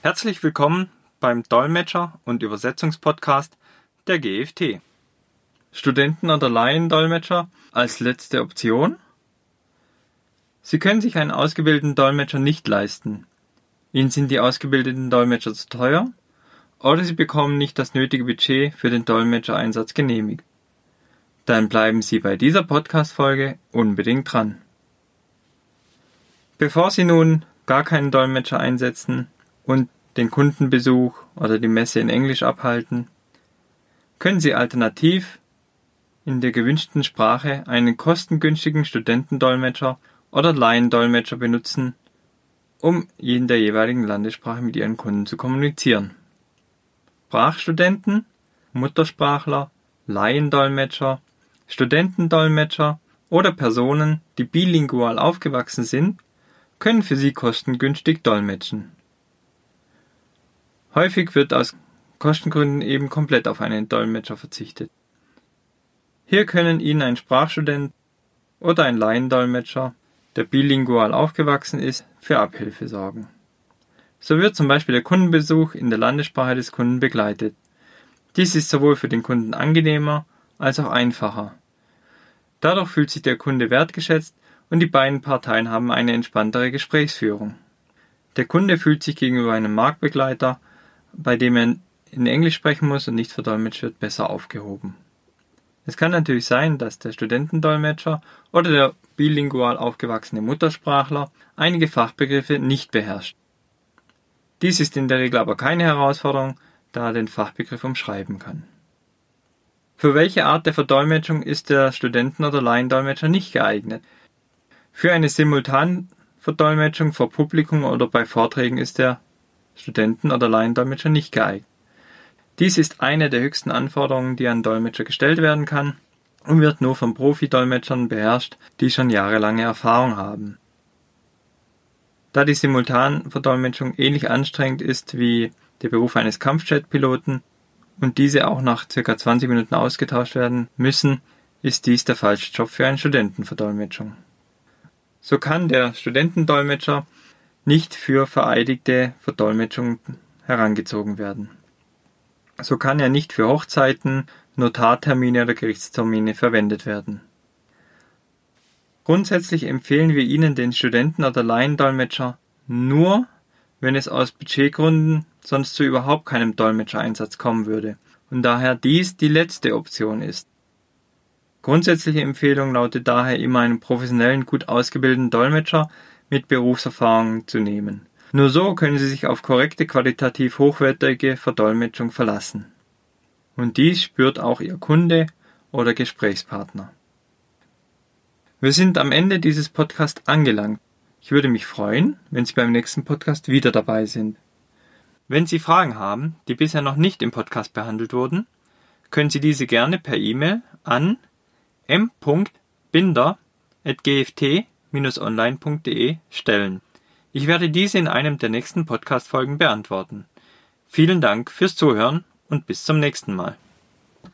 Herzlich willkommen beim Dolmetscher- und Übersetzungspodcast der GFT. Studenten- oder Laiendolmetscher als letzte Option? Sie können sich einen ausgebildeten Dolmetscher nicht leisten. Ihnen sind die ausgebildeten Dolmetscher zu teuer oder Sie bekommen nicht das nötige Budget für den Dolmetschereinsatz genehmigt. Dann bleiben Sie bei dieser Podcast-Folge unbedingt dran. Bevor Sie nun gar keinen Dolmetscher einsetzen und den Kundenbesuch oder die Messe in Englisch abhalten, können Sie alternativ in der gewünschten Sprache einen kostengünstigen Studentendolmetscher oder Laiendolmetscher benutzen, um in der jeweiligen Landessprache mit Ihren Kunden zu kommunizieren. Sprachstudenten, Muttersprachler, Laiendolmetscher, Studentendolmetscher oder Personen, die bilingual aufgewachsen sind, können für Sie kostengünstig dolmetschen. Häufig wird aus Kostengründen eben komplett auf einen Dolmetscher verzichtet. Hier können Ihnen ein Sprachstudent oder ein Laiendolmetscher, der bilingual aufgewachsen ist, für Abhilfe sorgen. So wird zum Beispiel der Kundenbesuch in der Landessprache des Kunden begleitet. Dies ist sowohl für den Kunden angenehmer als auch einfacher. Dadurch fühlt sich der Kunde wertgeschätzt und die beiden Parteien haben eine entspanntere Gesprächsführung. Der Kunde fühlt sich gegenüber einem Marktbegleiter bei dem er in Englisch sprechen muss und nicht verdolmetscht wird, besser aufgehoben. Es kann natürlich sein, dass der Studentendolmetscher oder der bilingual aufgewachsene Muttersprachler einige Fachbegriffe nicht beherrscht. Dies ist in der Regel aber keine Herausforderung, da er den Fachbegriff umschreiben kann. Für welche Art der Verdolmetschung ist der Studenten- oder Laiendolmetscher nicht geeignet? Für eine Simultanverdolmetschung vor Publikum oder bei Vorträgen ist er Studenten oder Laiendolmetscher nicht geeignet. Dies ist eine der höchsten Anforderungen, die an Dolmetscher gestellt werden kann und wird nur von Profi-Dolmetschern beherrscht, die schon jahrelange Erfahrung haben. Da die Simultanverdolmetschung ähnlich anstrengend ist wie der Beruf eines Kampfjet-Piloten und diese auch nach ca. 20 Minuten ausgetauscht werden müssen, ist dies der falsche Job für eine Studentenverdolmetschung. So kann der Studentendolmetscher nicht für vereidigte Verdolmetschung herangezogen werden. So kann er nicht für Hochzeiten, Notartermine oder Gerichtstermine verwendet werden. Grundsätzlich empfehlen wir Ihnen den Studenten- oder Laiendolmetscher nur, wenn es aus Budgetgründen sonst zu überhaupt keinem Dolmetschereinsatz kommen würde und daher dies die letzte Option ist. Grundsätzliche Empfehlung lautet daher immer einen professionellen, gut ausgebildeten Dolmetscher mit Berufserfahrung zu nehmen. Nur so können Sie sich auf korrekte, qualitativ hochwertige Verdolmetschung verlassen. Und dies spürt auch Ihr Kunde oder Gesprächspartner. Wir sind am Ende dieses Podcasts angelangt. Ich würde mich freuen, wenn Sie beim nächsten Podcast wieder dabei sind. Wenn Sie Fragen haben, die bisher noch nicht im Podcast behandelt wurden, können Sie diese gerne per E-Mail an m.binder.gft online.de stellen. Ich werde diese in einem der nächsten Podcast-Folgen beantworten. Vielen Dank fürs Zuhören und bis zum nächsten Mal.